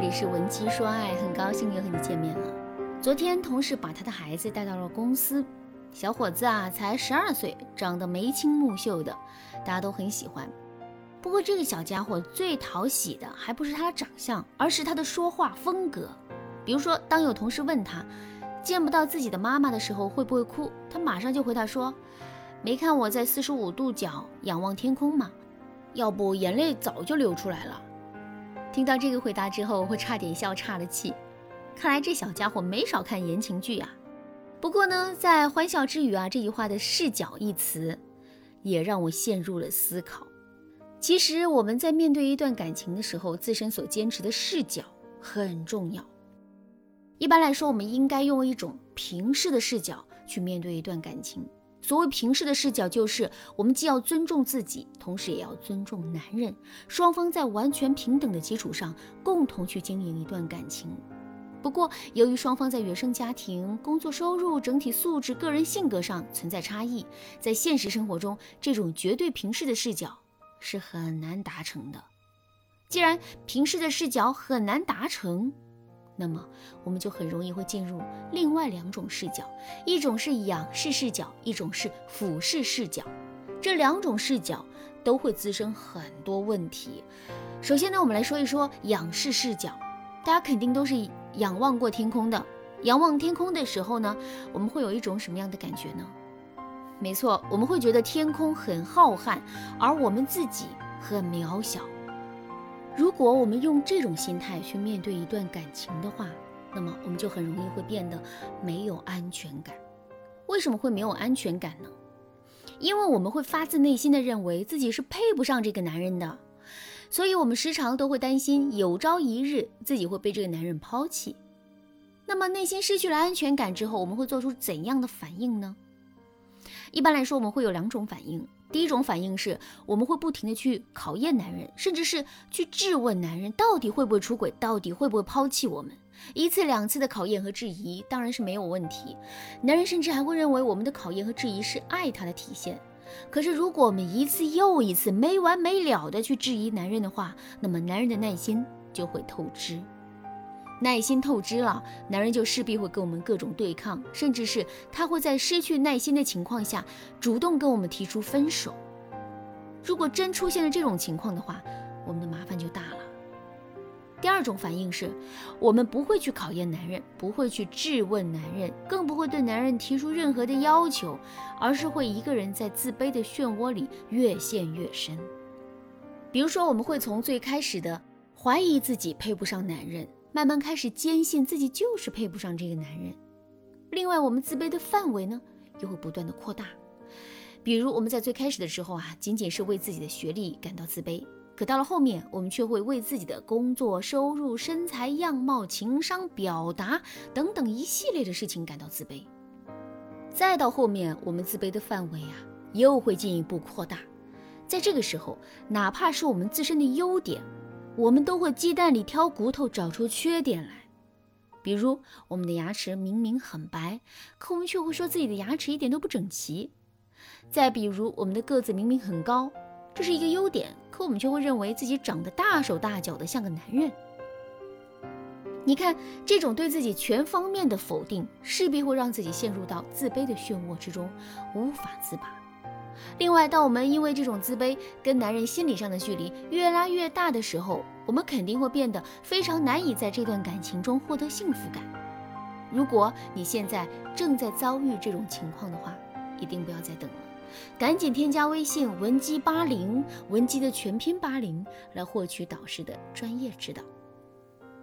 这里是文姬说爱，很高兴又和你见面了。昨天同事把他的孩子带到了公司，小伙子啊才十二岁，长得眉清目秀的，大家都很喜欢。不过这个小家伙最讨喜的还不是他的长相，而是他的说话风格。比如说，当有同事问他见不到自己的妈妈的时候会不会哭，他马上就回答说：“没看我在四十五度角仰望天空吗？要不眼泪早就流出来了。”听到这个回答之后，我差点笑岔了气。看来这小家伙没少看言情剧啊。不过呢，在欢笑之余啊，这句话的“视角”一词，也让我陷入了思考。其实我们在面对一段感情的时候，自身所坚持的视角很重要。一般来说，我们应该用一种平视的视角去面对一段感情。所谓平视的视角，就是我们既要尊重自己，同时也要尊重男人，双方在完全平等的基础上，共同去经营一段感情。不过，由于双方在原生家庭、工作收入、整体素质、个人性格上存在差异，在现实生活中，这种绝对平视的视角是很难达成的。既然平视的视角很难达成，那么我们就很容易会进入另外两种视角，一种是仰视视角，一种是俯视视角。这两种视角都会滋生很多问题。首先呢，我们来说一说仰视视角，大家肯定都是。仰望过天空的，仰望天空的时候呢，我们会有一种什么样的感觉呢？没错，我们会觉得天空很浩瀚，而我们自己很渺小。如果我们用这种心态去面对一段感情的话，那么我们就很容易会变得没有安全感。为什么会没有安全感呢？因为我们会发自内心的认为自己是配不上这个男人的。所以，我们时常都会担心有朝一日自己会被这个男人抛弃。那么，内心失去了安全感之后，我们会做出怎样的反应呢？一般来说，我们会有两种反应。第一种反应是，我们会不停的去考验男人，甚至是去质问男人到底会不会出轨，到底会不会抛弃我们。一次两次的考验和质疑当然是没有问题，男人甚至还会认为我们的考验和质疑是爱他的体现。可是，如果我们一次又一次没完没了的去质疑男人的话，那么男人的耐心就会透支。耐心透支了，男人就势必会跟我们各种对抗，甚至是他会在失去耐心的情况下，主动跟我们提出分手。如果真出现了这种情况的话，我们的麻烦就大了。第二种反应是，我们不会去考验男人，不会去质问男人，更不会对男人提出任何的要求，而是会一个人在自卑的漩涡里越陷越深。比如说，我们会从最开始的怀疑自己配不上男人，慢慢开始坚信自己就是配不上这个男人。另外，我们自卑的范围呢，又会不断的扩大。比如，我们在最开始的时候啊，仅仅是为自己的学历感到自卑。可到了后面，我们却会为自己的工作、收入、身材、样貌、情商、表达等等一系列的事情感到自卑。再到后面，我们自卑的范围啊，又会进一步扩大。在这个时候，哪怕是我们自身的优点，我们都会鸡蛋里挑骨头找出缺点来。比如，我们的牙齿明明很白，可我们却会说自己的牙齿一点都不整齐。再比如，我们的个子明明很高。这是一个优点，可我们却会认为自己长得大手大脚的，像个男人。你看，这种对自己全方面的否定，势必会让自己陷入到自卑的漩涡之中，无法自拔。另外，当我们因为这种自卑跟男人心理上的距离越拉越大的时候，我们肯定会变得非常难以在这段感情中获得幸福感。如果你现在正在遭遇这种情况的话，一定不要再等了。赶紧添加微信文姬八零，文姬的全拼八零，来获取导师的专业指导。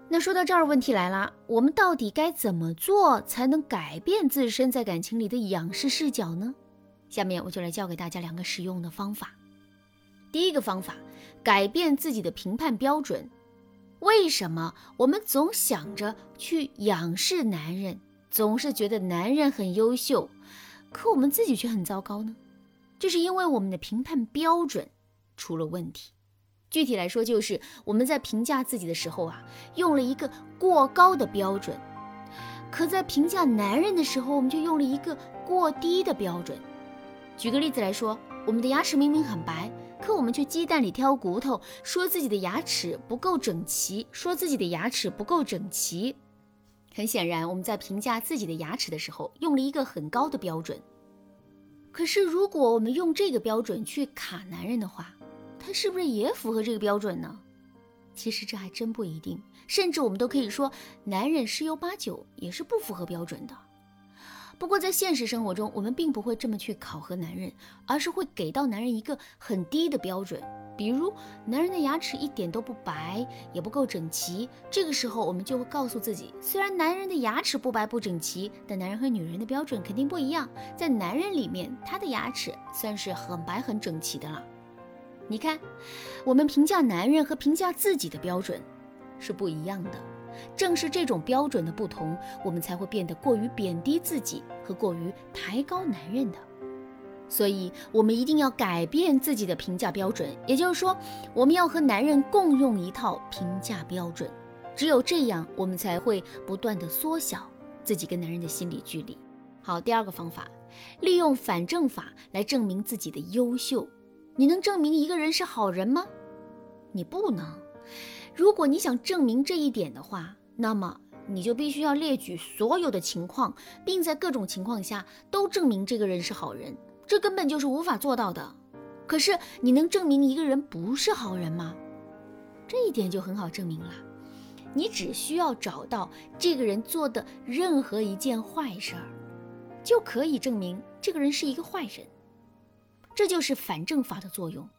那说到这儿，问题来了，我们到底该怎么做才能改变自身在感情里的仰视视角呢？下面我就来教给大家两个实用的方法。第一个方法，改变自己的评判标准。为什么我们总想着去仰视男人，总是觉得男人很优秀，可我们自己却很糟糕呢？这是因为我们的评判标准出了问题。具体来说，就是我们在评价自己的时候啊，用了一个过高的标准；可在评价男人的时候，我们就用了一个过低的标准。举个例子来说，我们的牙齿明明很白，可我们却鸡蛋里挑骨头，说自己的牙齿不够整齐，说自己的牙齿不够整齐。很显然，我们在评价自己的牙齿的时候，用了一个很高的标准。可是，如果我们用这个标准去卡男人的话，他是不是也符合这个标准呢？其实这还真不一定，甚至我们都可以说，男人十有八九也是不符合标准的。不过在现实生活中，我们并不会这么去考核男人，而是会给到男人一个很低的标准。比如，男人的牙齿一点都不白，也不够整齐。这个时候，我们就会告诉自己，虽然男人的牙齿不白不整齐，但男人和女人的标准肯定不一样。在男人里面，他的牙齿算是很白很整齐的了。你看，我们评价男人和评价自己的标准是不一样的。正是这种标准的不同，我们才会变得过于贬低自己和过于抬高男人的。所以，我们一定要改变自己的评价标准，也就是说，我们要和男人共用一套评价标准。只有这样，我们才会不断的缩小自己跟男人的心理距离。好，第二个方法，利用反证法来证明自己的优秀。你能证明一个人是好人吗？你不能。如果你想证明这一点的话，那么你就必须要列举所有的情况，并在各种情况下都证明这个人是好人。这根本就是无法做到的。可是你能证明一个人不是好人吗？这一点就很好证明了。你只需要找到这个人做的任何一件坏事儿，就可以证明这个人是一个坏人。这就是反证法的作用。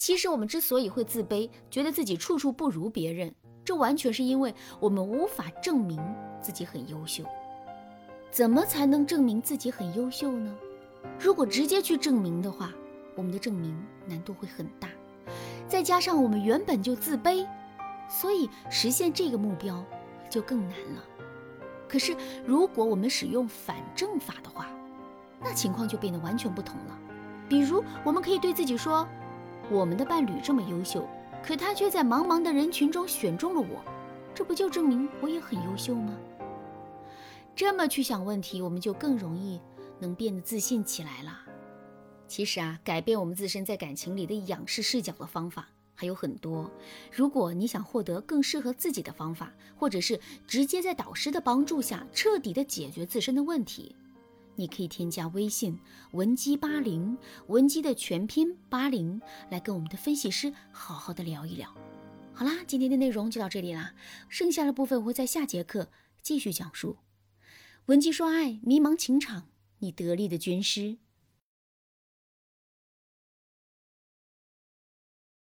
其实我们之所以会自卑，觉得自己处处不如别人，这完全是因为我们无法证明自己很优秀。怎么才能证明自己很优秀呢？如果直接去证明的话，我们的证明难度会很大。再加上我们原本就自卑，所以实现这个目标就更难了。可是如果我们使用反证法的话，那情况就变得完全不同了。比如，我们可以对自己说。我们的伴侣这么优秀，可他却在茫茫的人群中选中了我，这不就证明我也很优秀吗？这么去想问题，我们就更容易能变得自信起来了。其实啊，改变我们自身在感情里的仰视视角的方法还有很多。如果你想获得更适合自己的方法，或者是直接在导师的帮助下彻底的解决自身的问题。你可以添加微信文姬八零，文姬的全拼八零，来跟我们的分析师好好的聊一聊。好啦，今天的内容就到这里啦，剩下的部分我会在下节课继续讲述。文姬说爱，迷茫情场，你得力的军师。